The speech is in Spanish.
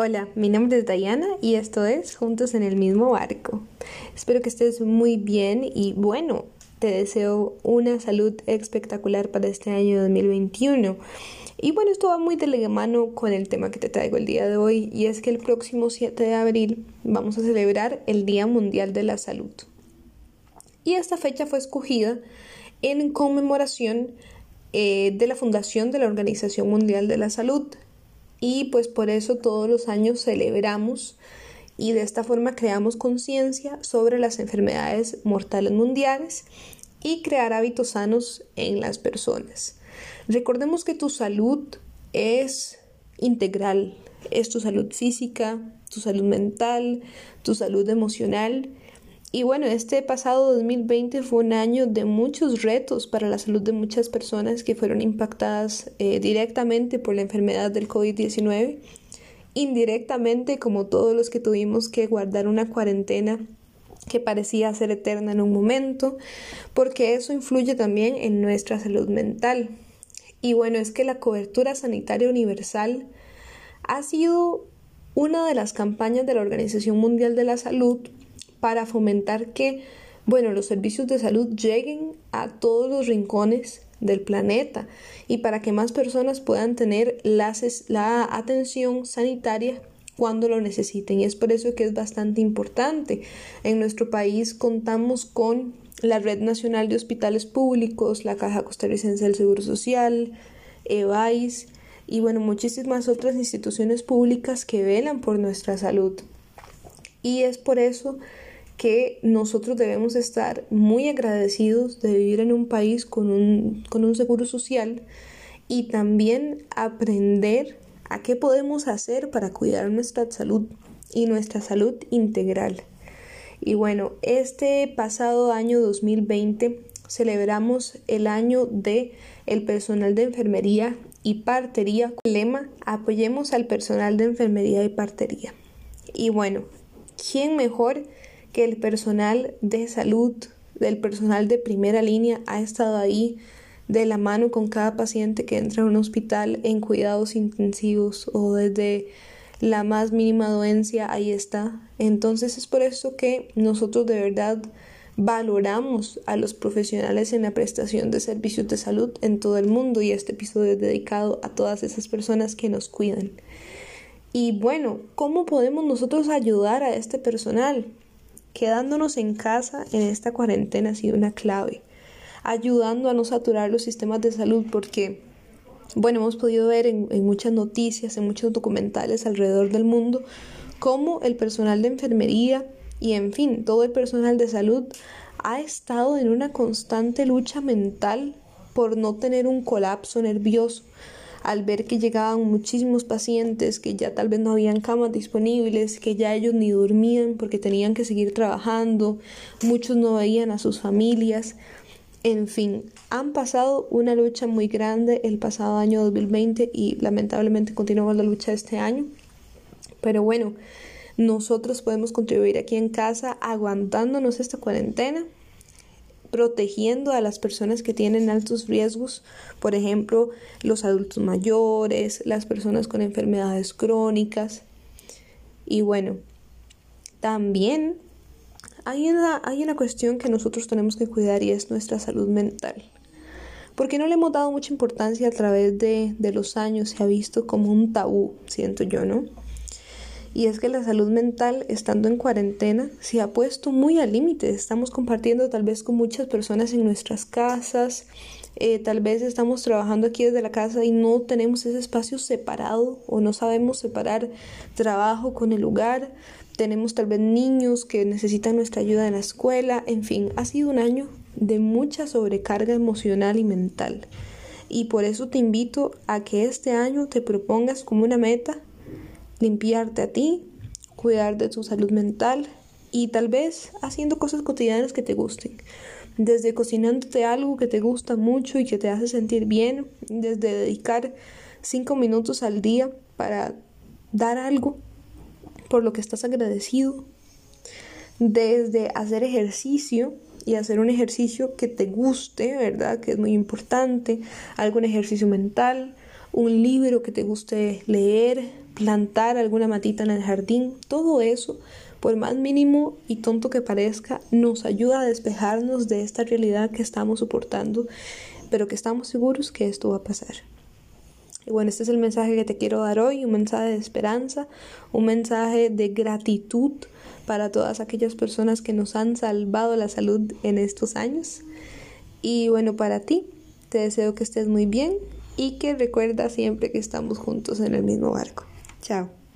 Hola, mi nombre es Diana y esto es Juntos en el mismo barco. Espero que estés muy bien y bueno, te deseo una salud espectacular para este año 2021. Y bueno, esto va muy de la con el tema que te traigo el día de hoy y es que el próximo 7 de abril vamos a celebrar el Día Mundial de la Salud. Y esta fecha fue escogida en conmemoración eh, de la fundación de la Organización Mundial de la Salud, y pues por eso todos los años celebramos y de esta forma creamos conciencia sobre las enfermedades mortales mundiales y crear hábitos sanos en las personas. Recordemos que tu salud es integral, es tu salud física, tu salud mental, tu salud emocional y bueno, este pasado 2020 fue un año de muchos retos para la salud de muchas personas que fueron impactadas eh, directamente por la enfermedad del COVID-19, indirectamente como todos los que tuvimos que guardar una cuarentena que parecía ser eterna en un momento, porque eso influye también en nuestra salud mental. Y bueno, es que la cobertura sanitaria universal ha sido una de las campañas de la Organización Mundial de la Salud para fomentar que, bueno, los servicios de salud lleguen a todos los rincones del planeta y para que más personas puedan tener la, la atención sanitaria cuando lo necesiten. Y es por eso que es bastante importante. En nuestro país contamos con la Red Nacional de Hospitales Públicos, la Caja Costarricense del Seguro Social, EVAIS y bueno, muchísimas otras instituciones públicas que velan por nuestra salud. Y es por eso que nosotros debemos estar muy agradecidos de vivir en un país con un, con un seguro social y también aprender a qué podemos hacer para cuidar nuestra salud y nuestra salud integral. Y bueno, este pasado año 2020 celebramos el año de el personal de enfermería y partería. Lema, apoyemos al personal de enfermería y partería. Y bueno, ¿quién mejor que el personal de salud, del personal de primera línea ha estado ahí de la mano con cada paciente que entra a un hospital en cuidados intensivos o desde la más mínima doencia, ahí está. Entonces es por eso que nosotros de verdad valoramos a los profesionales en la prestación de servicios de salud en todo el mundo y este episodio es dedicado a todas esas personas que nos cuidan. Y bueno, ¿cómo podemos nosotros ayudar a este personal? Quedándonos en casa en esta cuarentena ha sido una clave, ayudando a no saturar los sistemas de salud porque, bueno, hemos podido ver en, en muchas noticias, en muchos documentales alrededor del mundo, cómo el personal de enfermería y, en fin, todo el personal de salud ha estado en una constante lucha mental por no tener un colapso nervioso, al ver que llegaban muchísimos pacientes, que ya tal vez no habían camas disponibles, que ya ellos ni dormían porque tenían que seguir trabajando, muchos no veían a sus familias. En fin, han pasado una lucha muy grande el pasado año 2020 y lamentablemente continuamos la lucha este año. Pero bueno, nosotros podemos contribuir aquí en casa aguantándonos esta cuarentena protegiendo a las personas que tienen altos riesgos, por ejemplo, los adultos mayores, las personas con enfermedades crónicas. Y bueno, también hay una, hay una cuestión que nosotros tenemos que cuidar y es nuestra salud mental. Porque no le hemos dado mucha importancia a través de, de los años, se ha visto como un tabú, siento yo, ¿no? Y es que la salud mental, estando en cuarentena, se ha puesto muy al límite. Estamos compartiendo tal vez con muchas personas en nuestras casas, eh, tal vez estamos trabajando aquí desde la casa y no tenemos ese espacio separado o no sabemos separar trabajo con el lugar. Tenemos tal vez niños que necesitan nuestra ayuda en la escuela. En fin, ha sido un año de mucha sobrecarga emocional y mental. Y por eso te invito a que este año te propongas como una meta limpiarte a ti, cuidar de tu salud mental y tal vez haciendo cosas cotidianas que te gusten. Desde cocinándote algo que te gusta mucho y que te hace sentir bien, desde dedicar cinco minutos al día para dar algo por lo que estás agradecido, desde hacer ejercicio y hacer un ejercicio que te guste, ¿verdad? Que es muy importante, algún ejercicio mental, un libro que te guste leer, plantar alguna matita en el jardín, todo eso, por más mínimo y tonto que parezca, nos ayuda a despejarnos de esta realidad que estamos soportando, pero que estamos seguros que esto va a pasar. Y bueno, este es el mensaje que te quiero dar hoy, un mensaje de esperanza, un mensaje de gratitud para todas aquellas personas que nos han salvado la salud en estos años. Y bueno, para ti, te deseo que estés muy bien y que recuerda siempre que estamos juntos en el mismo barco. Chao.